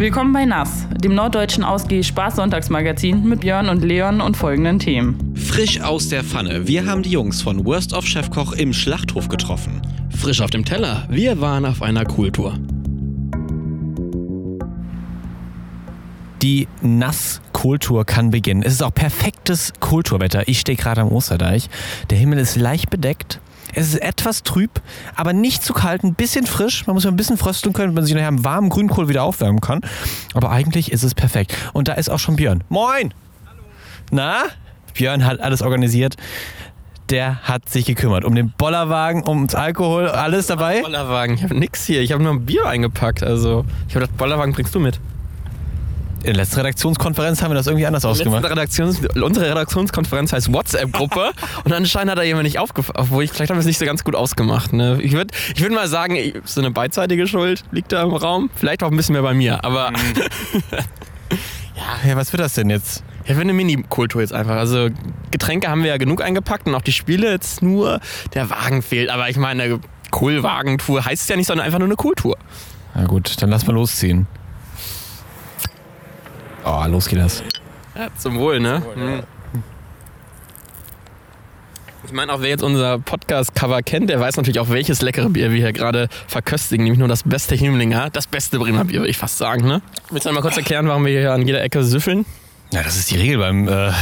Willkommen bei Nass, dem norddeutschen Ausgeh Spaß-Sonntagsmagazin mit Björn und Leon und folgenden Themen. Frisch aus der Pfanne. Wir haben die Jungs von Worst of Chefkoch im Schlachthof getroffen. Frisch auf dem Teller. Wir waren auf einer Kultur. Die Nasskultur kann beginnen. Es ist auch perfektes Kulturwetter. Ich stehe gerade am Osterdeich. Der Himmel ist leicht bedeckt. Es ist etwas trüb, aber nicht zu kalt, ein bisschen frisch. Man muss ja ein bisschen frösteln können, wenn man sich nachher im warmen Grünkohl wieder aufwärmen kann. Aber eigentlich ist es perfekt. Und da ist auch schon Björn. Moin! Hallo. Na? Björn hat alles organisiert. Der hat sich gekümmert. Um den Bollerwagen, ums Alkohol, alles dabei. Bollerwagen, ich habe nix hier. Ich habe nur ein Bier eingepackt. Also, ich habe gedacht, Bollerwagen bringst du mit. In der letzten Redaktionskonferenz haben wir das irgendwie anders ausgemacht. Redaktions unsere Redaktionskonferenz heißt WhatsApp-Gruppe und anscheinend hat da jemand nicht aufgefallen. Obwohl, ich, vielleicht haben wir es nicht so ganz gut ausgemacht. Ne? Ich würde ich würd mal sagen, so eine beidseitige Schuld liegt da im Raum. Vielleicht auch ein bisschen mehr bei mir, aber. Mhm. ja, ja, was wird das denn jetzt? Ja, für eine Mini-Kultur jetzt einfach. Also Getränke haben wir ja genug eingepackt und auch die Spiele jetzt nur der Wagen fehlt. Aber ich meine, eine Kohlwagentour heißt es ja nicht, sondern einfach nur eine Kultur. Na gut, dann lass mal losziehen. Oh, los geht das. Ja, zum Wohl, ne? Zum Wohl, ja. Ich meine, auch wer jetzt unser Podcast-Cover kennt, der weiß natürlich auch, welches leckere Bier wir hier gerade verköstigen. Nämlich nur das beste Himmlinger, das beste Bremer Bier, würde ich fast sagen. Ne? Willst du mal kurz erklären, warum wir hier an jeder Ecke süffeln? Ja, das ist die Regel beim, äh,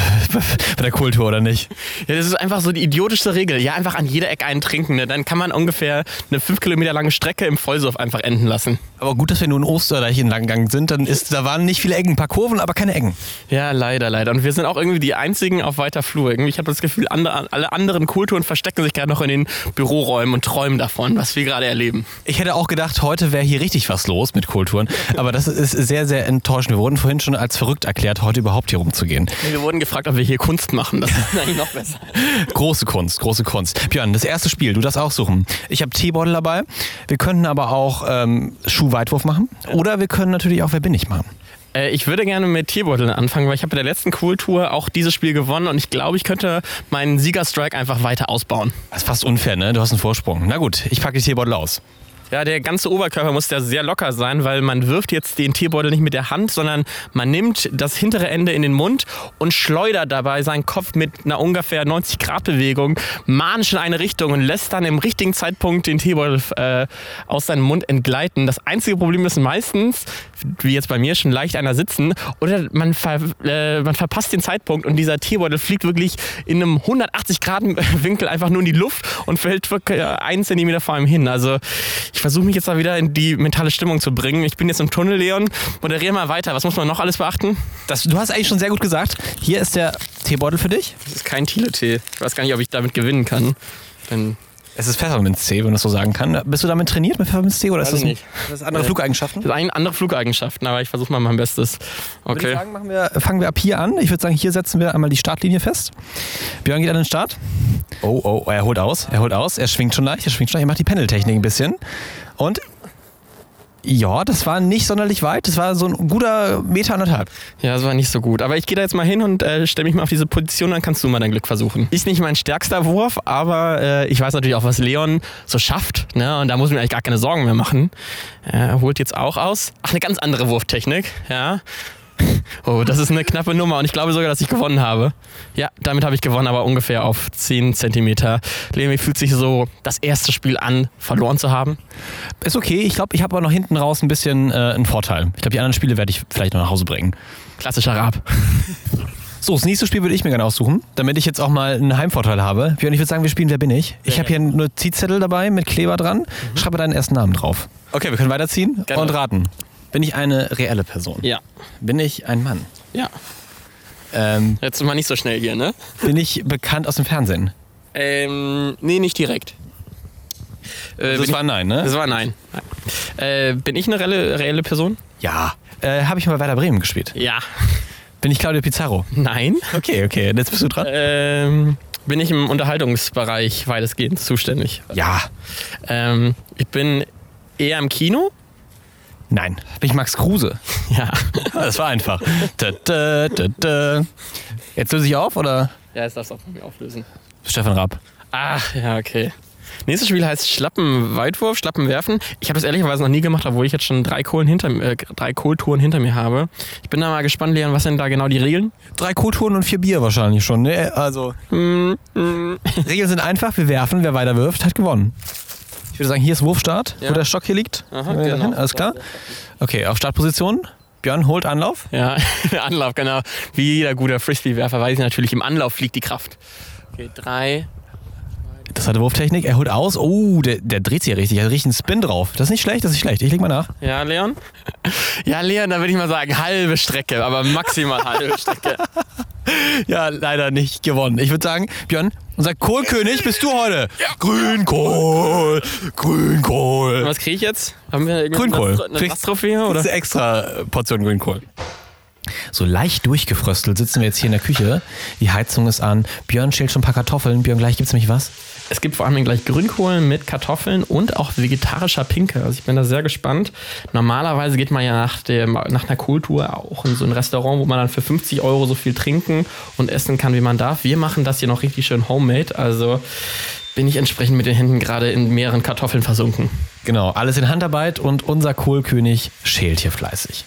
bei der Kultur, oder nicht? Ja, das ist einfach so die idiotischste Regel. Ja, einfach an jeder Ecke einen trinken. Ne? Dann kann man ungefähr eine fünf Kilometer lange Strecke im Vollsuff einfach enden lassen. Aber gut, dass wir nur in Osterdeich entlang gegangen sind. Dann ist, da waren nicht viele Ecken, ein paar Kurven, aber keine Ecken. Ja, leider, leider. Und wir sind auch irgendwie die einzigen auf weiter Flur. Irgendwie, ich habe das Gefühl, andere, alle anderen Kulturen verstecken sich gerade noch in den Büroräumen und träumen davon, was wir gerade erleben. Ich hätte auch gedacht, heute wäre hier richtig was los mit Kulturen. Aber das ist sehr, sehr enttäuschend. Wir wurden vorhin schon als verrückt erklärt, heute überhaupt hier rumzugehen. Wir wurden gefragt, ob wir hier Kunst machen. Das ist eigentlich noch besser. große Kunst, große Kunst. Björn, das erste Spiel, du darfst auch suchen. Ich habe Teebeutel dabei. Wir könnten aber auch ähm, Schuhweitwurf machen. Oder wir können natürlich auch Wer bin ich machen. Äh, ich würde gerne mit Tierbeuteln anfangen, weil ich habe bei der letzten Kultur auch dieses Spiel gewonnen und ich glaube, ich könnte meinen Siegerstrike einfach weiter ausbauen. Das ist fast unfair, ne? Du hast einen Vorsprung. Na gut, ich packe die Tierbeutel aus. Ja, der ganze Oberkörper muss ja sehr locker sein, weil man wirft jetzt den Teebeutel nicht mit der Hand, sondern man nimmt das hintere Ende in den Mund und schleudert dabei seinen Kopf mit einer ungefähr 90 Grad Bewegung manisch in eine Richtung und lässt dann im richtigen Zeitpunkt den Teebeutel äh, aus seinem Mund entgleiten. Das einzige Problem ist meistens, wie jetzt bei mir, schon leicht einer sitzen oder man, ver, äh, man verpasst den Zeitpunkt und dieser Teebeutel fliegt wirklich in einem 180 Grad Winkel einfach nur in die Luft und fällt wirklich einen Zentimeter vor einem hin. Also ich versuche mich jetzt mal wieder in die mentale Stimmung zu bringen. Ich bin jetzt im Tunnel, Leon. Moderier mal weiter. Was muss man noch alles beachten? Das, du hast eigentlich schon sehr gut gesagt. Hier ist der Teebeutel für dich. Das ist kein Thiele-Tee. Ich weiß gar nicht, ob ich damit gewinnen kann. Denn es ist Pfefferminztee, wenn man das so sagen kann. Bist du damit trainiert mit Pfefferminztee oder ist das, nicht. das andere äh, Flugeigenschaften? Das sind andere Flugeigenschaften, aber ich versuche mal mein Bestes. Okay. Würde ich sagen, machen wir, fangen wir ab hier an. Ich würde sagen, hier setzen wir einmal die Startlinie fest. Björn geht an den Start. Oh, oh, er holt aus. Er holt aus. Er schwingt schon leicht. Er schwingt schon leicht. Er macht die Pendeltechnik ein bisschen. Und ja, das war nicht sonderlich weit. Das war so ein guter Meter anderthalb. Ja, das war nicht so gut. Aber ich gehe da jetzt mal hin und äh, stelle mich mal auf diese Position, dann kannst du mal dein Glück versuchen. Ist nicht mein stärkster Wurf, aber äh, ich weiß natürlich auch, was Leon so schafft. Ne? Und da muss ich mir eigentlich gar keine Sorgen mehr machen. Er holt jetzt auch aus. Ach, eine ganz andere Wurftechnik. Ja. Oh, das ist eine knappe Nummer und ich glaube sogar, dass ich gewonnen habe. Ja, damit habe ich gewonnen, aber ungefähr auf 10 Zentimeter. Lemi fühlt sich so das erste Spiel an, verloren zu haben. Ist okay, ich glaube, ich habe aber noch hinten raus ein bisschen äh, einen Vorteil. Ich glaube, die anderen Spiele werde ich vielleicht noch nach Hause bringen. Klassischer Rab. So, das nächste Spiel würde ich mir gerne aussuchen, damit ich jetzt auch mal einen Heimvorteil habe. Björn, ich würde sagen, wir spielen Wer bin ich? Ich habe hier einen Notizzettel dabei mit Kleber dran. Mhm. Schreibe deinen ersten Namen drauf. Okay, wir können weiterziehen Gerne. und raten. Bin ich eine reelle Person? Ja. Bin ich ein Mann? Ja. Ähm, Jetzt mal nicht so schnell hier, ne? Bin ich bekannt aus dem Fernsehen? Ähm, nee, nicht direkt. Äh, das war nein, ne? Das war nein. Äh, bin ich eine reelle, reelle Person? Ja. Äh, Habe ich mal Werder Bremen gespielt? Ja. Bin ich Claudio Pizarro? Nein. Okay, okay. Jetzt bist du dran. Ähm, bin ich im Unterhaltungsbereich weitestgehend zuständig? Ja. Ähm, ich bin eher im Kino? Nein. Bin ich Max Kruse? Ja. Das war einfach. Da, da, da, Jetzt löse ich auf, oder? Ja, jetzt darfst du auch von mir auflösen. Stefan Raab. Ach, ja, okay. Nächstes Spiel heißt Schlappenweitwurf, Schlappenwerfen. Ich habe das ehrlicherweise noch nie gemacht, obwohl ich jetzt schon drei, Kohlen hinter, äh, drei Kohltouren hinter mir habe. Ich bin da mal gespannt, Leon, was sind da genau die Regeln? Drei Kohltouren und vier Bier wahrscheinlich schon. Ne? Also, Regeln sind einfach. Wir werfen. Wer weiter wirft, hat gewonnen. Ich würde sagen, hier ist Wurfstart, Ja. wo der Stock hier liegt. Aha, genau. Alles klar? Okay, auf Startposition. Björn holt Anlauf. Ja, Anlauf, genau. Wie jeder guter Frisbee-Werfer weiß ich natürlich, im Anlauf liegt die Kraft. Okay, drei. Das hat Wurftechnik. Er holt aus. Oh, der, der dreht sich ja richtig. Er hat richtig einen Spin drauf. Das ist nicht schlecht, das ist nicht schlecht. Ich leg mal nach. Ja, Leon? Ja, Leon, da würde ich mal sagen, halbe Strecke, aber maximal halbe Strecke. Ja, leider nicht gewonnen. Ich würde sagen, Björn, unser Kohlkönig bist du heute. Grünkohl, Grünkohl. Was kriege ich jetzt? Haben wir Grünkohl. eine- eine? Oder? Das ist extra Portion Grünkohl. So leicht durchgefröstelt sitzen wir jetzt hier in der Küche. Die Heizung ist an. Björn schält schon ein paar Kartoffeln. Björn, gleich gibt's nämlich was. Es gibt vor allem gleich Grünkohl mit Kartoffeln und auch vegetarischer Pinke. Also ich bin da sehr gespannt. Normalerweise geht man ja nach, dem, nach einer Kultur auch in so ein Restaurant, wo man dann für 50 Euro so viel trinken und essen kann, wie man darf. Wir machen das hier noch richtig schön homemade. Also bin ich entsprechend mit den Händen gerade in mehreren Kartoffeln versunken. Genau, alles in Handarbeit und unser Kohlkönig schält hier fleißig.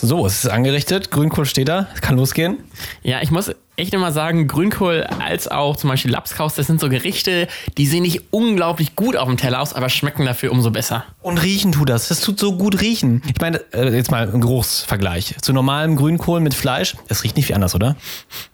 So, es ist angerichtet. Grünkohl steht da. Es kann losgehen. Ja, ich muss echt immer sagen, Grünkohl als auch zum Beispiel Lapskaus, das sind so Gerichte, die sehen nicht unglaublich gut auf dem Teller aus, aber schmecken dafür umso besser. Und riechen tut das. Das tut so gut riechen. Ich meine, äh, jetzt mal ein Geruchsvergleich. Zu normalem Grünkohl mit Fleisch. Es riecht nicht viel anders, oder?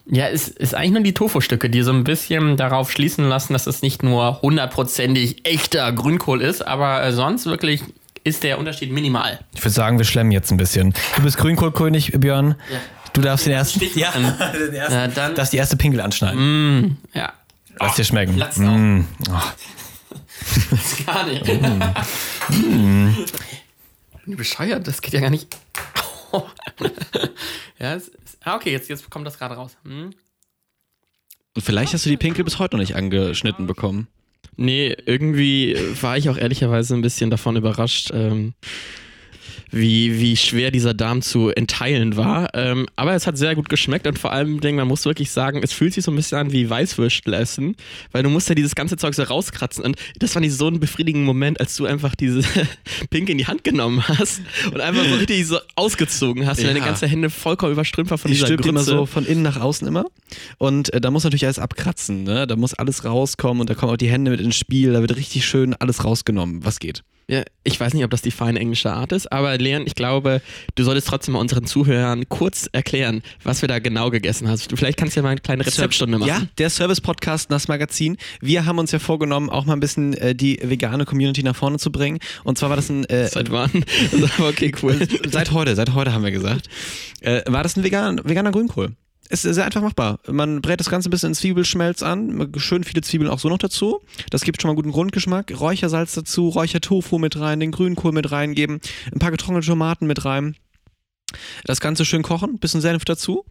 Ja, es ist eigentlich nur die Tofu-Stücke, die so ein bisschen darauf schließen lassen, dass es nicht nur hundertprozentig echter Grünkohl ist, aber äh, sonst wirklich ist der Unterschied minimal. Ich würde sagen, wir schlemmen jetzt ein bisschen. Du bist Grünkohlkönig, Björn. Du darfst den ersten. Ja, den ersten. Na, dann- darfst die erste Pinkel anschneiden. Ja. Lass dir schmecken. Mm. auch. Gar nicht. Bin ich bescheuert? Das geht ja gar nicht. ja, es ist, ah, okay, jetzt, jetzt kommt das gerade raus. Hm? Und vielleicht hast du die Pinkel bis heute noch nicht angeschnitten bekommen. Nee, irgendwie war ich auch ehrlicherweise ein bisschen davon überrascht, ähm, wie, wie schwer dieser Darm zu entteilen war. Ähm, aber es hat sehr gut geschmeckt und vor allem, Ding, man muss wirklich sagen, es fühlt sich so ein bisschen an wie Weißwürstel essen, weil du musst ja dieses ganze Zeug so rauskratzen. Und das fand ich so einen befriedigenden Moment, als du einfach diese Pink in die Hand genommen hast und einfach so richtig so ausgezogen hast und Ja. deine ganze Hände vollkommen überströmt war von Ich dieser stülpe immer Grütze. so von innen nach außen immer. Und äh, da muss natürlich alles abkratzen. Ne? Da muss alles rauskommen und da kommen auch die Hände mit ins Spiel. Da wird richtig schön alles rausgenommen, was geht. Ja, ich weiß nicht, ob das die feine englische Art ist, aber Leon, ich glaube, du solltest trotzdem mal unseren Zuhörern kurz erklären, was wir da genau gegessen hast. Du, vielleicht kannst du ja mal eine kleine Rezeptstunde machen. Ja, der Service-Podcast Nass Magazin. Wir haben uns ja vorgenommen, auch mal ein bisschen äh, die vegane Community nach vorne zu bringen. Und zwar war das ein. Äh, Seit wann? Okay, cool. seit heute, seit heute haben wir gesagt. Äh, war das ein vegan, veganer Grünkohl? Ist sehr einfach machbar. Man brät das Ganze ein bisschen in Zwiebelschmelz an, schön viele Zwiebeln auch so noch dazu. Das gibt schon mal guten Grundgeschmack. Räuchersalz dazu, Räuchertofu mit rein, den Grünkohl mit reingeben, ein paar getrocknete Tomaten mit rein. Das Ganze schön kochen, bisschen Senf dazu.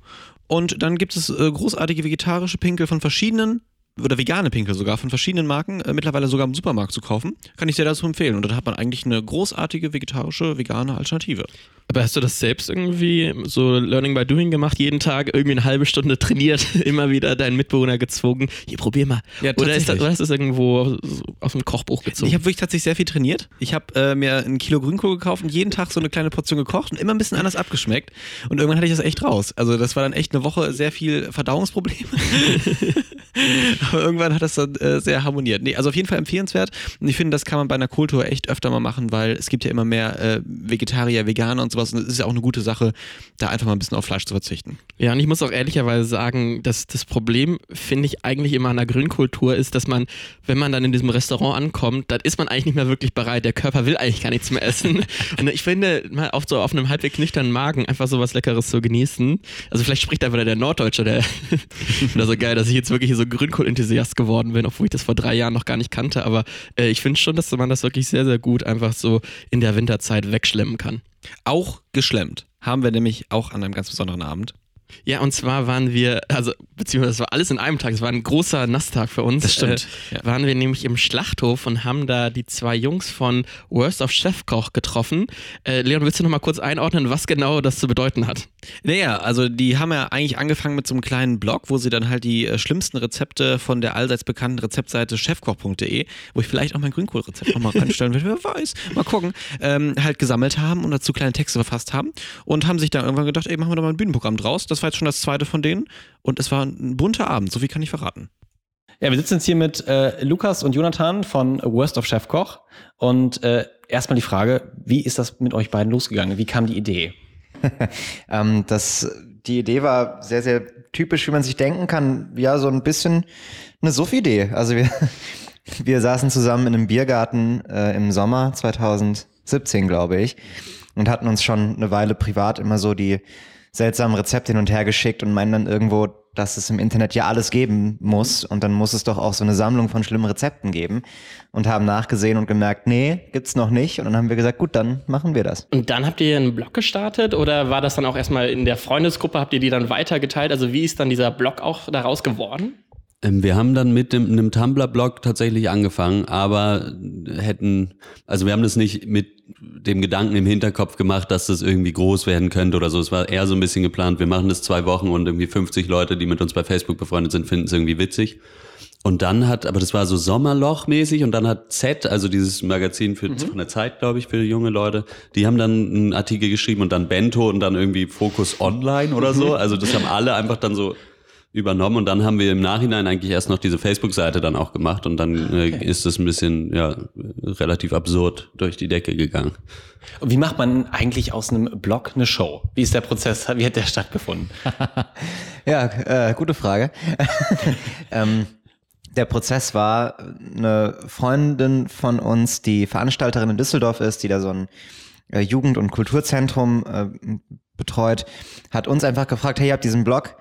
Und dann gibt es äh, großartige vegetarische Pinkel von verschiedenen, oder vegane Pinkel sogar, von verschiedenen Marken, äh, mittlerweile sogar im Supermarkt zu kaufen. Kann ich dir dazu empfehlen. Und dann hat man eigentlich eine großartige vegetarische, vegane Alternative. Aber hast du das selbst irgendwie so Learning by Doing gemacht? Jeden Tag irgendwie eine halbe Stunde trainiert, immer wieder deinen Mitbewohner gezwungen. Hier, probier mal. Ja, oder, ist das, oder ist das irgendwo so aus dem Kochbuch gezogen? Ich habe wirklich tatsächlich sehr viel trainiert. Ich habe äh, mir ein Kilo Grünkohl gekauft und jeden Tag so eine kleine Portion gekocht und immer ein bisschen anders abgeschmeckt. Und irgendwann hatte ich das echt raus. Also das war dann echt eine Woche sehr viel Verdauungsprobleme. Aber irgendwann hat das dann äh, sehr harmoniert. Nee, also auf jeden Fall empfehlenswert. Und ich finde, das kann man bei einer Kultur echt öfter mal machen, weil es gibt ja immer mehr äh, Vegetarier, Veganer und sowas. Und es ist ja auch eine gute Sache, da einfach mal ein bisschen auf Fleisch zu verzichten. Ja, und ich muss auch ehrlicherweise sagen, dass das Problem, finde ich, eigentlich immer an der Grünkultur ist, dass man, wenn man dann in diesem Restaurant ankommt, dann ist man eigentlich nicht mehr wirklich bereit. Der Körper will eigentlich gar nichts mehr essen. Und ich finde, mal auf so auf einem halbwegs nüchternen Magen einfach so was Leckeres zu genießen. Also vielleicht spricht da wieder der Norddeutsche, der oder so geil, dass ich jetzt wirklich hier so Grünkohl-Enthusiast geworden bin, obwohl ich das vor drei Jahren noch gar nicht kannte. Aber äh, ich finde schon, dass man das wirklich sehr, sehr gut einfach so in der Winterzeit wegschlemmen kann. Auch geschlemmt haben wir nämlich auch an einem ganz besonderen Abend. Ja, und zwar waren wir, also, beziehungsweise es war alles in einem Tag, es war ein großer Nasstag für uns. Das stimmt, Äh, ja. Waren wir nämlich im Schlachthof und haben da die zwei Jungs von Worst of Chefkoch getroffen. Äh, Leon, willst du noch mal kurz einordnen, was genau das zu bedeuten hat? Naja, also die haben ja eigentlich angefangen mit so einem kleinen Blog, wo sie dann halt die äh, schlimmsten Rezepte von der allseits bekannten Rezeptseite chefkoch.de, wo ich vielleicht auch mein Grünkohlrezept nochmal reinstellen will, wer weiß, mal gucken, ähm, halt gesammelt haben und dazu kleine Texte verfasst haben und haben sich dann irgendwann gedacht, ey, machen wir doch mal ein Bühnenprogramm draus. Das war jetzt schon das zweite von denen und es war ein bunter Abend, so viel kann ich verraten. Ja, wir sitzen jetzt hier mit äh, Lukas und Jonathan von Worst of Chef Koch. Und äh, erstmal die Frage, wie ist das mit euch beiden losgegangen? Wie kam die Idee? ähm, das, die Idee war sehr, sehr typisch, wie man sich denken kann. Ja, so ein bisschen eine Suff-Idee. Also wir, wir saßen zusammen in einem Biergarten äh, im Sommer 2017, glaube ich, und hatten uns schon eine Weile privat immer so die seltsamen Rezepte hin und her geschickt und meinen dann irgendwo, dass es im Internet ja alles geben muss und dann muss es doch auch so eine Sammlung von schlimmen Rezepten geben und haben nachgesehen und gemerkt, nee, gibt's noch nicht und dann haben wir gesagt, gut, dann machen wir das. Und dann habt ihr einen Blog gestartet oder war das dann auch erstmal in der Freundesgruppe, habt ihr die dann weitergeteilt? Also wie ist dann dieser Blog auch daraus geworden? Ähm, wir haben dann mit dem, einem Tumblr-Blog tatsächlich angefangen, aber hätten, also wir haben das nicht mit dem Gedanken im Hinterkopf gemacht, dass das irgendwie groß werden könnte oder so. Es war eher so ein bisschen geplant, wir machen das zwei Wochen und irgendwie 50 Leute, die mit uns bei Facebook befreundet sind, finden es irgendwie witzig. Und dann hat, aber das war so Sommerloch-mäßig und dann hat Z, also dieses Magazin für, mhm. von der Zeit, glaube ich, für junge Leute, die haben dann einen Artikel geschrieben und dann Bento und dann irgendwie Focus Online oder so. Also das haben alle einfach dann so übernommen und dann haben wir im Nachhinein eigentlich erst noch diese Facebook-Seite dann auch gemacht und dann äh, okay. ist es ein bisschen ja relativ absurd durch die Decke gegangen. Und wie macht man eigentlich aus einem Blog eine Show? Wie ist der Prozess? Wie hat der stattgefunden? ja, äh, gute Frage. ähm, der Prozess war eine Freundin von uns, die Veranstalterin in Düsseldorf ist, die da so ein äh, Jugend- und Kulturzentrum äh, betreut, hat uns einfach gefragt, hey, ihr habt diesen Blog,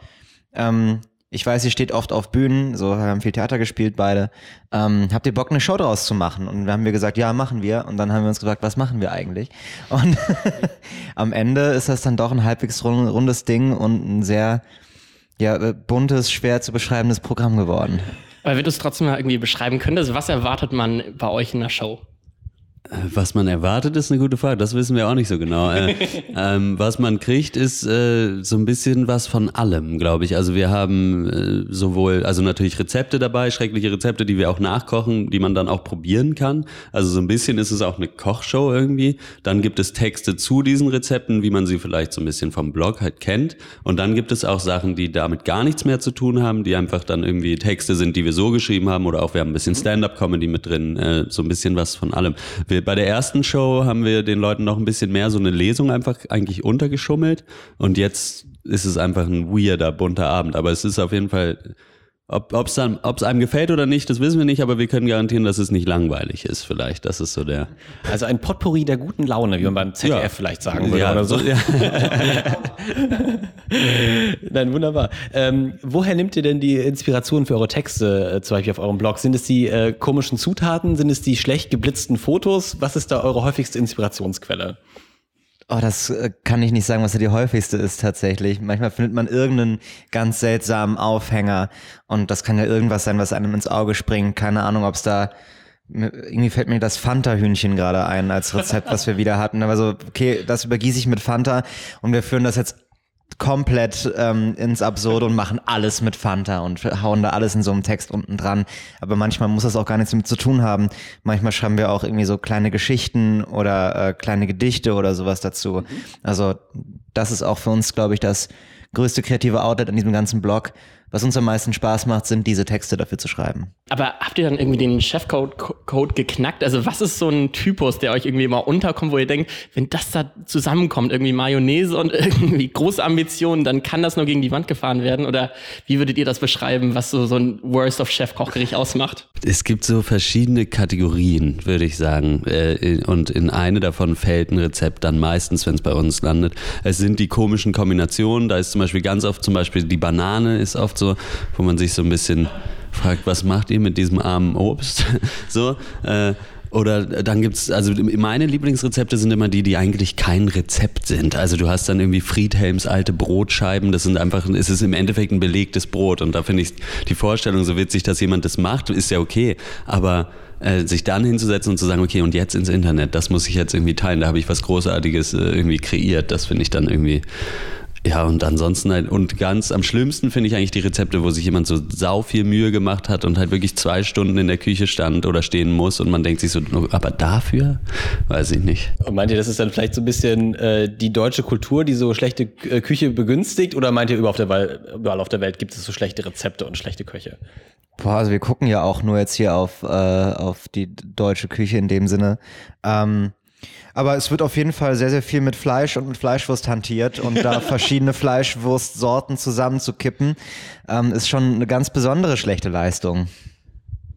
ähm, ich weiß, ihr steht oft auf Bühnen, so wir haben viel Theater gespielt beide. Ähm, habt ihr Bock, eine Show draus zu machen? Und dann haben wir gesagt, ja, machen wir. Und dann haben wir uns gefragt, was machen wir eigentlich? Und am Ende ist das dann doch ein halbwegs rundes Ding und ein sehr ja, äh, buntes, schwer zu beschreibendes Programm geworden. Aber wird es trotzdem mal irgendwie beschreiben können, also was erwartet man bei euch in der Show? Was man erwartet, ist eine gute Frage. Das wissen wir auch nicht so genau. äh, ähm, was man kriegt, ist äh, so ein bisschen was von allem, glaube ich. Also wir haben äh, sowohl, also natürlich Rezepte dabei, schreckliche Rezepte, die wir auch nachkochen, die man dann auch probieren kann. Also so ein bisschen ist es auch eine Kochshow irgendwie. Dann gibt es Texte zu diesen Rezepten, wie man sie vielleicht so ein bisschen vom Blog halt kennt. Und dann gibt es auch Sachen, die damit gar nichts mehr zu tun haben, die einfach dann irgendwie Texte sind, die wir so geschrieben haben oder auch wir haben ein bisschen Stand-up-Comedy mit drin, äh, so ein bisschen was von allem. Wir bei der ersten Show haben wir den Leuten noch ein bisschen mehr so eine Lesung einfach eigentlich untergeschummelt und jetzt ist es einfach ein weirder, bunter Abend. Aber es ist auf jeden Fall, ob es einem gefällt oder nicht, das wissen wir nicht, aber wir können garantieren, dass es nicht langweilig ist vielleicht. Das ist so der... Also ein Potpourri der guten Laune, wie man beim ZDF ja. vielleicht sagen würde ja, oder so. Ja. Nein, wunderbar. Ähm, woher nehmt ihr denn die Inspiration für eure Texte, äh, zum Beispiel auf eurem Blog? Sind es die äh, komischen Zutaten? Sind es die schlecht geblitzten Fotos? Was ist da eure häufigste Inspirationsquelle? Oh, das äh, kann ich nicht sagen, was da die häufigste ist tatsächlich. Manchmal findet man irgendeinen ganz seltsamen Aufhänger und das kann ja irgendwas sein, was einem ins Auge springt. Keine Ahnung, ob es da irgendwie fällt mir das Fanta-Hühnchen gerade ein als Rezept, was wir wieder hatten. Aber so, okay, das übergieße ich mit Fanta und wir führen das jetzt komplett ähm, ins Absurde und machen alles mit Fanta und hauen da alles in so einem Text unten dran. Aber manchmal muss das auch gar nichts damit zu tun haben. Manchmal schreiben wir auch irgendwie so kleine Geschichten oder äh, kleine Gedichte oder sowas dazu. Also das ist auch für uns, glaube ich, das größte kreative Outlet an diesem ganzen Blog, was uns am meisten Spaß macht, sind diese Texte dafür zu schreiben. Aber habt ihr dann irgendwie den Chefcode Code geknackt? Also was ist so ein Typus, der euch irgendwie immer unterkommt, wo ihr denkt, wenn das da zusammenkommt, irgendwie Mayonnaise und irgendwie große Ambitionen, dann kann das nur gegen die Wand gefahren werden? Oder wie würdet ihr das beschreiben, was so, so ein Worst of Chef-Kochgericht ausmacht? Es gibt so verschiedene Kategorien, würde ich sagen. Äh, und in eine davon fällt ein Rezept dann meistens, wenn es bei uns landet. Es sind die komischen Kombinationen. Da ist zum Beispiel ganz oft zum Beispiel die Banane ist oft so, wo man sich so ein bisschen fragt, was macht ihr mit diesem armen Obst? so, äh, oder dann gibt's, also meine Lieblingsrezepte sind immer die, die eigentlich kein Rezept sind. Also du hast dann irgendwie Friedhelms alte Brotscheiben, das sind einfach, es ist im Endeffekt ein belegtes Brot. Und da finde ich die Vorstellung so witzig, dass jemand das macht, ist ja okay. Aber äh, sich dann hinzusetzen und zu sagen, okay, und jetzt ins Internet, das muss ich jetzt irgendwie teilen, da habe ich was Großartiges äh, irgendwie kreiert, das finde ich dann irgendwie Ja, und ansonsten halt, und ganz am schlimmsten finde ich eigentlich die Rezepte, wo sich jemand so sau viel Mühe gemacht hat und halt wirklich zwei Stunden in der Küche stand oder stehen muss und man denkt sich so, aber dafür? Weiß ich nicht. Und meint ihr, das ist dann vielleicht so ein bisschen äh, die deutsche Kultur, die so schlechte äh, Küche begünstigt? Oder meint ihr, überall auf, der Welt, überall auf der Welt gibt es so schlechte Rezepte und schlechte Köche? Boah, also wir gucken ja auch nur jetzt hier auf, äh, auf die deutsche Küche in dem Sinne. Ähm, aber es wird auf jeden Fall sehr, sehr viel mit Fleisch und mit Fleischwurst hantiert und da verschiedene Fleischwurstsorten zusammenzukippen, ähm, ist schon eine ganz besondere schlechte Leistung.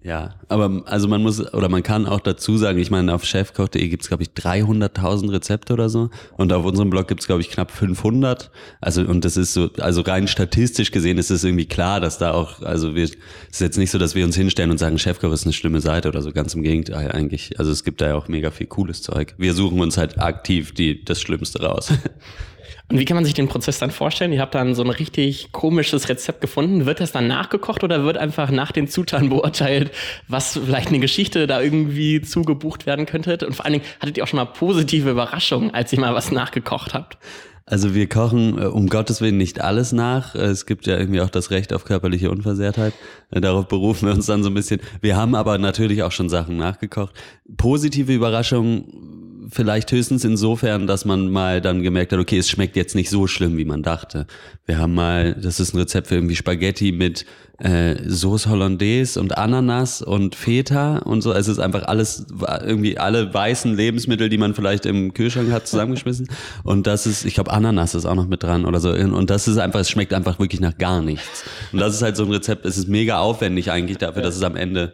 Ja, aber also man muss oder man kann auch dazu sagen, ich meine, auf chefkoch.de gibt's glaube ich 300.000 Rezepte oder so und auf unserem Blog gibt's glaube ich knapp 500. Also und das ist so, also rein statistisch gesehen ist es irgendwie klar, dass da auch, also wir, es ist jetzt nicht so, dass wir uns hinstellen und sagen, Chefkoch ist eine schlimme Seite oder so, ganz im Gegenteil eigentlich. Also es gibt da ja auch mega viel cooles Zeug. Wir suchen uns halt aktiv die, das Schlimmste raus. Und wie kann man sich den Prozess dann vorstellen? Ihr habt dann so ein richtig komisches Rezept gefunden. Wird das dann nachgekocht oder wird einfach nach den Zutaten beurteilt, was vielleicht eine Geschichte da irgendwie zugebucht werden könnte? Und vor allen Dingen, hattet ihr auch schon mal positive Überraschungen, als ihr mal was nachgekocht habt? Also wir kochen äh, um Gottes Willen nicht alles nach. Äh, Es gibt ja irgendwie auch das Recht auf körperliche Unversehrtheit. Äh, Darauf berufen wir uns dann so ein bisschen. Wir haben aber natürlich auch schon Sachen nachgekocht. Positive Überraschungen vielleicht höchstens insofern, dass man mal dann gemerkt hat, okay, es schmeckt jetzt nicht so schlimm, wie man dachte. Wir haben mal, das ist ein Rezept für irgendwie Spaghetti mit äh, Sauce Hollandaise und Ananas und Feta und so. Es ist einfach alles, irgendwie alle weißen Lebensmittel, die man vielleicht im Kühlschrank hat, zusammengeschmissen. Und das ist, ich glaube, Ananas ist auch noch mit dran oder so. Und das ist einfach, es schmeckt einfach wirklich nach gar nichts. Und das ist halt so ein Rezept, es ist mega aufwendig eigentlich dafür, dass es am Ende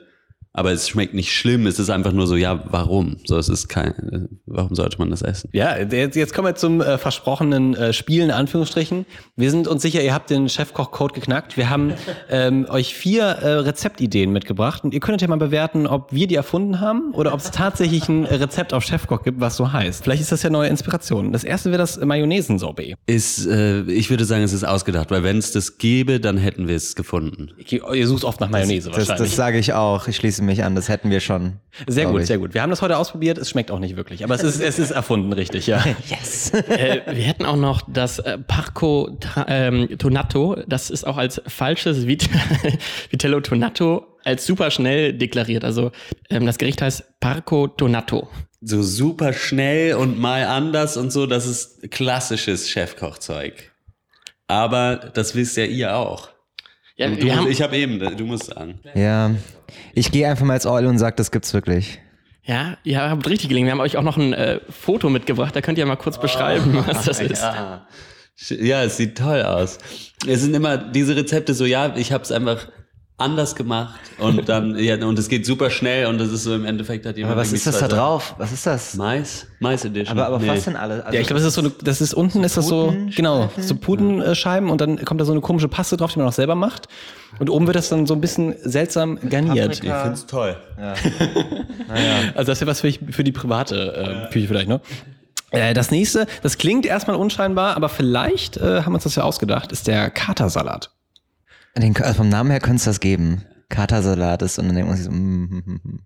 aber es schmeckt nicht schlimm, es ist einfach nur so, ja, warum? So, es ist kein, warum sollte man das essen? Ja, jetzt, jetzt kommen wir zum äh, versprochenen äh, Spiel in Anführungsstrichen. Wir sind uns sicher, ihr habt den Chefkoch-Code geknackt. Wir haben ähm, euch vier äh, Rezeptideen mitgebracht und ihr könntet ja mal bewerten, ob wir die erfunden haben oder ob es tatsächlich ein Rezept auf Chefkoch gibt, was so heißt. Vielleicht ist das ja neue Inspiration. Das erste wäre das Mayonnaise-Sorbet. Ist, äh, ich würde sagen, es ist ausgedacht, weil wenn es das gäbe, dann hätten wir es gefunden. Okay, Ihr sucht oft nach Mayonnaise Das, wahrscheinlich. das sage ich auch. Ich schließe mich an. Das hätten wir schon. sehr gut, ich. sehr gut. Wir haben das heute ausprobiert. Es schmeckt auch nicht wirklich, aber es ist, es ist erfunden, richtig, ja. Yes. äh, wir hätten auch noch das äh, Parco ähm, Tonato. Das ist auch als falsches Vit Vitello Tonato als super schnell deklariert. Also ähm, das Gericht heißt Parco Tonato. So super schnell und mal anders und so, das ist klassisches Chefkochzeug. Aber das wisst ja ihr auch. Ja, Du, ich habe eben, du musst sagen. Ja. Ich gehe einfach mal ins All und sage, das gibt's wirklich. ja, ihr habt richtig gelingen. Wir haben euch auch noch ein äh, Foto mitgebracht. Da könnt ihr mal kurz beschreiben, was das ist. Ja, es sieht toll aus. Es sind immer diese Rezepte so, ja, ich habe es einfach anders gemacht und dann, ja, und es geht super schnell und das ist so im Endeffekt hat jemand Aber was ist das da drauf? Was ist das? Mais? Mais Edition. Aber, aber Nee. was denn alle? Also, Ja, ich glaube, das ist so eine, das ist unten ist das so, genau, so Putenscheiben und dann kommt da so eine komische Paste drauf, die man auch selber macht. Und oben wird das dann so ein bisschen seltsam garniert. Ich find's toll. Also das wäre was für, für die private äh, Küche vielleicht, ne? Äh, das nächste, das klingt erstmal unscheinbar, aber vielleicht äh, haben wir uns das ja ausgedacht, ist der Katersalat. Den, also vom Namen her könnte es das geben. Katersalat ist und dann denkt man sich so, mm, mm, mm, mm.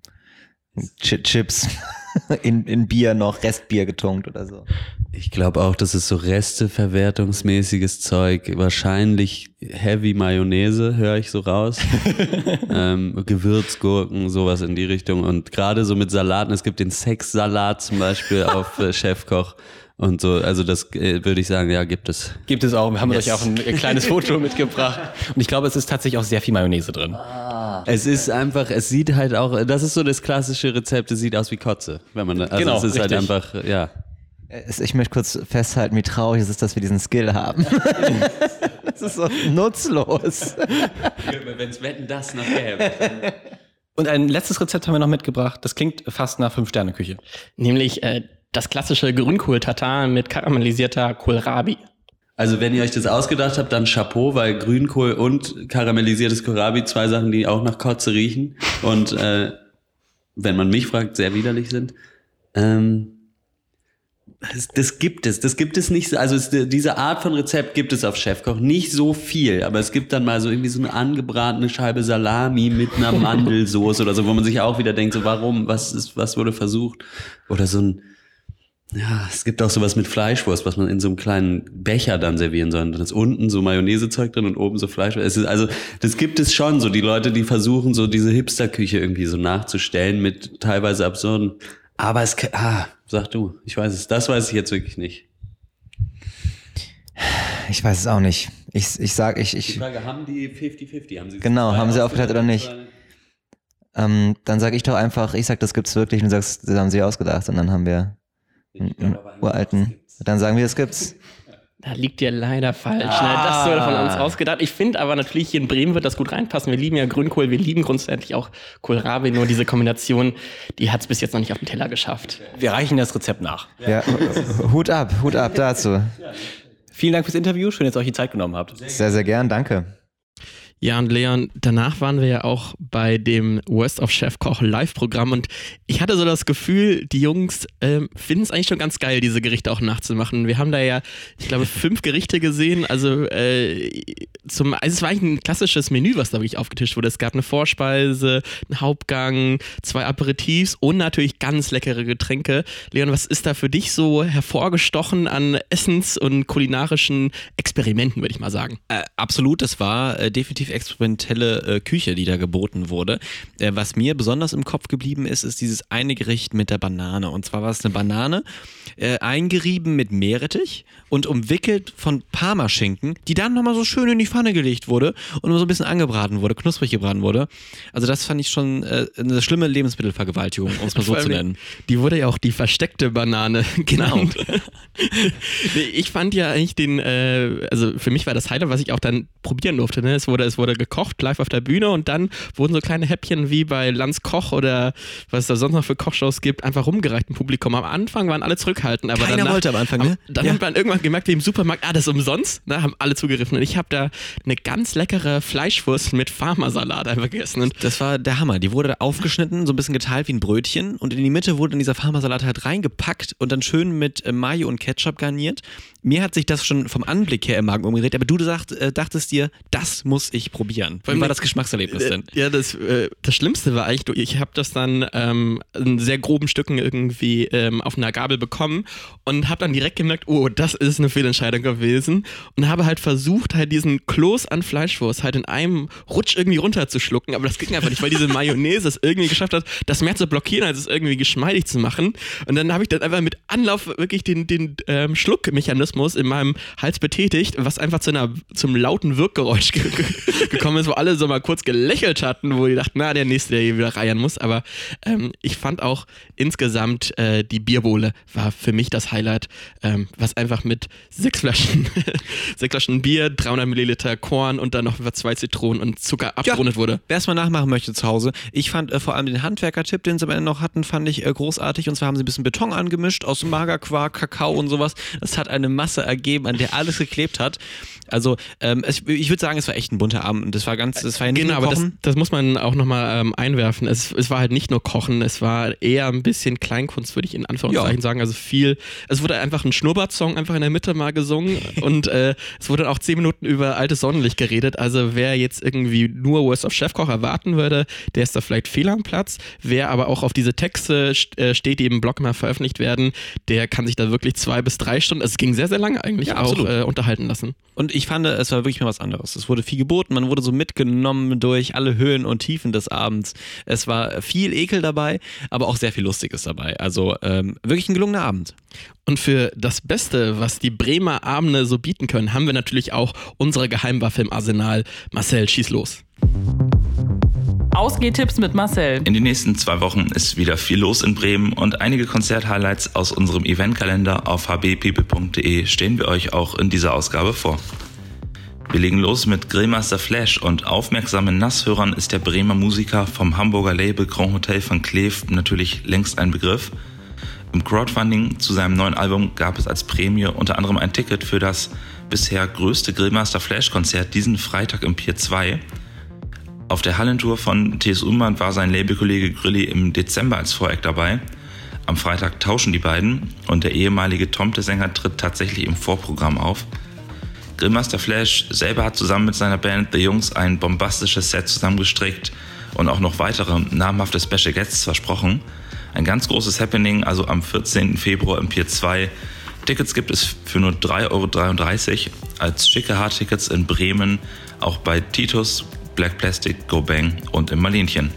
Ch Chips in, in Bier noch, Restbier getunkt oder so. Ich glaube auch, das ist so Resteverwertungsmäßiges Zeug. Wahrscheinlich Heavy Mayonnaise, höre ich so raus. ähm, Gewürzgurken, sowas in die Richtung. Und gerade so mit Salaten, es gibt den Sexsalat zum Beispiel auf äh, Chefkoch. Und so, also das äh, würde ich sagen, ja, gibt es. Gibt es auch. Wir haben Yes. euch auch ein, ein kleines Foto mitgebracht. Und ich glaube, es ist tatsächlich auch sehr viel Mayonnaise drin. Es ist einfach, es sieht halt auch, das ist so das klassische Rezept, es sieht aus wie Kotze, wenn man, also Genau, es ist halt richtig. einfach, ja. Es- Ich möchte kurz festhalten, wie traurig es ist, dass wir diesen Skill haben. das ist so nutzlos. Wenn es Wetten das noch gäbe. Und ein letztes Rezept haben wir noch mitgebracht. Das klingt fast nach Fünf-Sterne-Küche. Nämlich äh, das klassische Grünkohl-Tatar mit karamellisierter Kohlrabi. Also wenn ihr euch das ausgedacht habt, dann Chapeau, weil Grünkohl und karamellisiertes Kohlrabi zwei Sachen, die auch nach Kotze riechen und äh, wenn man mich fragt, sehr widerlich sind. Ähm, das, das gibt es, das gibt es nicht, so- also es, diese Art von Rezept gibt es auf Chefkoch nicht so viel, aber es gibt dann mal so irgendwie so eine angebratene Scheibe Salami mit einer Mandelsoße oder so, wo man sich auch wieder denkt, so warum, was ist, was wurde versucht? Oder so ein Ja, es gibt auch sowas mit Fleischwurst, was man in so einem kleinen Becher dann servieren soll. Da ist unten so Mayonnaisezeug drin und oben so Fleischwurst. Es ist also, das gibt es schon so. Die Leute, die versuchen so diese Hipsterküche irgendwie so nachzustellen mit teilweise absurden. Aber es, ah, sag du, ich weiß es. Das weiß ich jetzt wirklich nicht. Ich weiß es auch nicht. Ich, ich sag, ich, ich, Frage, haben die 50-50? Haben sie Genau, haben sie aufgeteilt oder nicht? ähm, dann sag ich doch einfach, ich sag, das gibt's wirklich und du sagst, das haben sie ausgedacht und dann haben wir uralten, dann sagen wir, das gibt's. Da liegt ihr leider falsch. Ne? Das wurde von uns ausgedacht. Ich finde aber natürlich, hier in Bremen wird das gut reinpassen. Wir lieben ja Grünkohl, wir lieben grundsätzlich auch Kohlrabi. Nur diese Kombination, die hat es bis jetzt noch nicht auf den Teller geschafft. Wir reichen das Rezept nach. Ja, Hut ab, Hut ab dazu. Vielen Dank fürs Interview. Schön, dass ihr euch die Zeit genommen habt. Sehr, sehr gern, danke. Ja, und Leon, danach waren wir ja auch bei dem Worst of Chef Koch Live-Programm und ich hatte so das Gefühl, die Jungs ähm, finden es eigentlich schon ganz geil, diese Gerichte auch nachzumachen. Wir haben da ja, ich glaube, fünf Gerichte gesehen. Also, äh, zum, also es war eigentlich ein klassisches Menü, was da wirklich aufgetischt wurde. Es gab eine Vorspeise, einen Hauptgang, zwei Aperitifs und natürlich ganz leckere Getränke. Leon, was ist da für dich so hervorgestochen an Essens- und kulinarischen Experimenten, würde ich mal sagen? Äh, absolut, das war äh, definitiv experimentelle äh, Küche, die da geboten wurde. Äh, was mir besonders im Kopf geblieben ist, ist dieses eine Gericht mit der Banane. Und zwar war es eine Banane, äh, eingerieben mit Meerrettich und umwickelt von Parmaschinken, die dann nochmal so schön in die Pfanne gelegt wurde und nur so ein bisschen angebraten wurde, knusprig gebraten wurde. Also das fand ich schon äh, eine schlimme Lebensmittelvergewaltigung, um es mal so zu nennen. Die wurde ja auch die versteckte Banane genannt. nee, ich fand ja eigentlich den, äh, also für mich war das Highlight, was ich auch dann probieren durfte. Ne? Es, wurde, es wurde gekocht live auf der Bühne und dann wurden so kleine Häppchen wie bei Lanz Koch oder was es da sonst noch für Kochshows gibt, einfach rumgereicht im Publikum. Am Anfang waren alle zurückhaltend, aber Keiner danach, wollte am Anfang, ne? Dann Ja. hat man irgendwann gemerkt, wie im Supermarkt, ah, das ist umsonst, ne? haben alle zugegriffen. Und ich habe da eine ganz leckere Fleischwurst mit Farmersalat einfach gegessen. Und Das war der Hammer. Die wurde aufgeschnitten, so ein bisschen geteilt wie ein Brötchen und in die Mitte wurde dann dieser Farmersalat halt reingepackt und dann schön mit äh, Mayo und Ketchup garniert. Mir hat sich das schon vom Anblick her im Magen umgedreht, aber du sagt, äh, dachtest dir, das muss ich probieren. Wie war das Geschmackserlebnis denn? Ja, das, äh, das Schlimmste war eigentlich, ich habe das dann ähm, in sehr groben Stücken irgendwie ähm, auf einer Gabel bekommen und habe dann direkt gemerkt, oh, das ist eine Fehlentscheidung gewesen und habe halt versucht, halt diesen Kloß an Fleischwurst halt in einem Rutsch irgendwie runterzuschlucken, aber das ging einfach nicht, weil diese Mayonnaise es irgendwie geschafft hat, das mehr zu blockieren, als es irgendwie geschmeidig zu machen. Und dann habe ich dann einfach mit Anlauf wirklich den, den ähm, Schluckmechanismus in meinem Hals betätigt, was einfach zu einer, zum lauten Wirkgeräusch ge ge gekommen ist, wo alle so mal kurz gelächelt hatten, wo die dachten, na, der nächste, der hier wieder reiern muss. Aber ähm, ich fand auch insgesamt äh, die Bierbohle war für mich das Highlight, ähm, was einfach mit sechs Flaschen, sechs Flaschen Bier, 300 Milliliter Korn und dann noch über zwei Zitronen und Zucker abgerundet wurde. Wer es mal nachmachen möchte zu Hause, ich fand äh, vor allem den Handwerker-Tipp, den sie am Ende noch hatten, fand ich äh, großartig. Und zwar haben sie ein bisschen Beton angemischt aus Magerquark, Kakao und sowas. Das hat eine Masse ergeben, an der alles geklebt hat. Also ähm, es, ich würde sagen, es war echt ein bunter Abend und das war ganz, das war nicht Genau, nur aber das, Kochen. das muss man auch nochmal ähm, einwerfen. Es, es war halt nicht nur Kochen, es war eher ein bisschen Kleinkunst, würde ich in Anführungszeichen Ja. sagen. Also viel, es wurde einfach ein Schnurrbart-Song einfach in der Mitte mal gesungen und äh, es wurde auch zehn Minuten über altes Sonnenlicht geredet. Also wer jetzt irgendwie nur Worst of Chefkoch erwarten würde, der ist da vielleicht fehl am Platz. Wer aber auch auf diese Texte äh, steht, die im Blog mal veröffentlicht werden, der kann sich da wirklich zwei bis drei Stunden, also es ging sehr, sehr lange eigentlich Ja, auch äh, unterhalten lassen. Und ich fand, es war wirklich mal was anderes. Es wurde viel geboten, man wurde so mitgenommen durch alle Höhen und Tiefen des Abends. Es war viel Ekel dabei, aber auch sehr viel Lustiges dabei. Also ähm, wirklich ein gelungener Abend. Und für das Beste, was die Bremer Abende so bieten können, haben wir natürlich auch unsere Geheimwaffe im Arsenal. Marcel, schieß los. Ausgehtipps mit Marcel. In den nächsten zwei Wochen ist wieder viel los in Bremen und einige Konzerthighlights aus unserem Eventkalender auf hbpeople.de stehen wir euch auch in dieser Ausgabe vor. Wir legen los mit Grillmaster Flash und aufmerksamen Nasshörern ist der Bremer Musiker vom Hamburger Label Grand Hotel von Kleef natürlich längst ein Begriff. Im Crowdfunding zu seinem neuen Album gab es als Prämie unter anderem ein Ticket für das bisher größte Grillmaster Flash Konzert diesen Freitag im Pier 2. Auf der Hallentour von TS Ullmann war sein Labelkollege Grilli im Dezember als Voreck dabei. Am Freitag tauschen die beiden und der ehemalige Tomte-Sänger tritt tatsächlich im Vorprogramm auf. Grillmaster Flash selber hat zusammen mit seiner Band The Jungs ein bombastisches Set zusammengestrickt und auch noch weitere namhafte Special Guests versprochen. Ein ganz großes Happening, also am 14. Februar im Pier 2. Tickets gibt es für nur 3,33 Euro als schicke Hardtickets in Bremen, auch bei Titus, Black Plastic, Go Bang und im Marlenchen.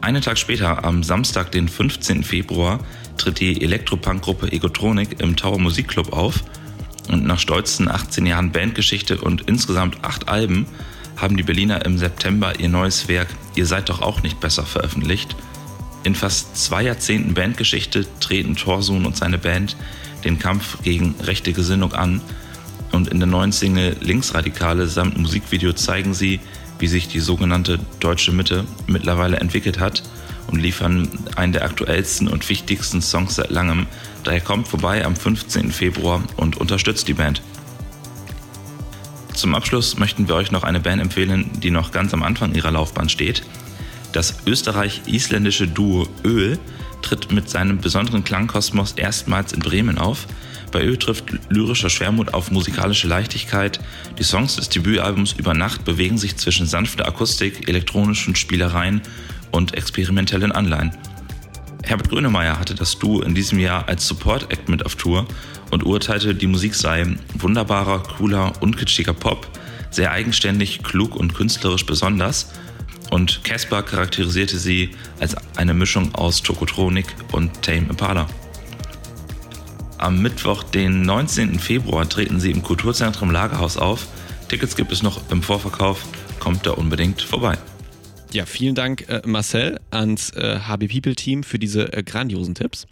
Einen Tag später, am Samstag, den 15. Februar, tritt die Elektropunk-Gruppe Egotronic im Tower Musikclub auf und nach stolzen 18 Jahren Bandgeschichte und insgesamt acht Alben haben die Berliner im September ihr neues Werk Ihr seid doch auch nicht besser veröffentlicht. In fast zwei Jahrzehnten Bandgeschichte treten Thorsun und seine Band den Kampf gegen rechte Gesinnung an und in der neuen Single Linksradikale samt Musikvideo zeigen sie, wie sich die sogenannte deutsche Mitte mittlerweile entwickelt hat und liefern einen der aktuellsten und wichtigsten Songs seit langem. Daher kommt vorbei am 15. Februar und unterstützt die Band. Zum Abschluss möchten wir euch noch eine Band empfehlen, die noch ganz am Anfang ihrer Laufbahn steht. Das österreich-isländische Duo Öl tritt mit seinem besonderen Klangkosmos erstmals in Bremen auf. Bei Öl trifft lyrischer Schwermut auf musikalische Leichtigkeit. Die Songs des Debütalbums Über Nacht bewegen sich zwischen sanfter Akustik, elektronischen Spielereien und experimentellen Anleihen. Herbert Grönemeyer hatte das Duo in diesem Jahr als Support-Act mit auf Tour und urteilte, die Musik sei wunderbarer, cooler, unkitschiger Pop, sehr eigenständig, klug und künstlerisch besonders. Und Casper charakterisierte sie als eine Mischung aus Tokotronik und Tame Impala. Am Mittwoch, den 19. Februar, treten sie im Kulturzentrum Lagerhaus auf. Tickets gibt es noch im Vorverkauf, kommt da unbedingt vorbei. Ja, vielen Dank, äh, Marcel, ans äh, HB People Team für diese äh, grandiosen Tipps.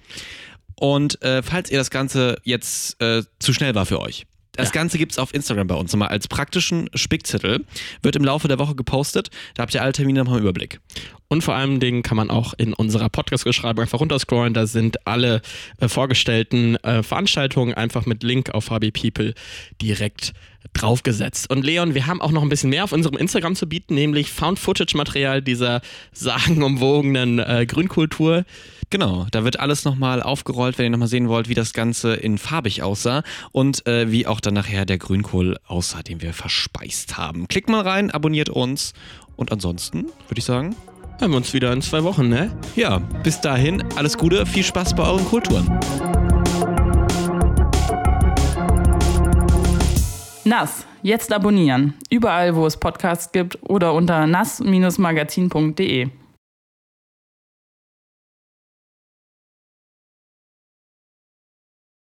Und äh, falls ihr das Ganze jetzt äh, zu schnell war für euch, das Ja. Ganze gibt es auf Instagram bei uns nochmal als praktischen Spickzettel. Wird im Laufe der Woche gepostet. Da habt ihr alle Termine nochmal im Überblick. Und vor allem Dingen kann man auch in unserer Podcast-Beschreibung einfach runterscrollen. Da sind alle äh, vorgestellten äh, Veranstaltungen einfach mit Link auf HB People direkt draufgesetzt. Und Leon, wir haben auch noch ein bisschen mehr auf unserem Instagram zu bieten, nämlich Found-Footage-Material dieser sagenumwogenen äh, Grünkultur. Genau, da wird alles nochmal aufgerollt, wenn ihr nochmal sehen wollt, wie das Ganze in farbig aussah und äh, wie auch dann nachher der Grünkohl aussah, den wir verspeist haben. Klickt mal rein, abonniert uns und ansonsten würde ich sagen, Hören wir uns wieder in zwei Wochen, ne? ja, bis dahin, alles Gute, viel Spaß bei euren Kulturen. Nass, jetzt abonnieren. Überall, wo es Podcasts gibt oder unter nass-magazin.de.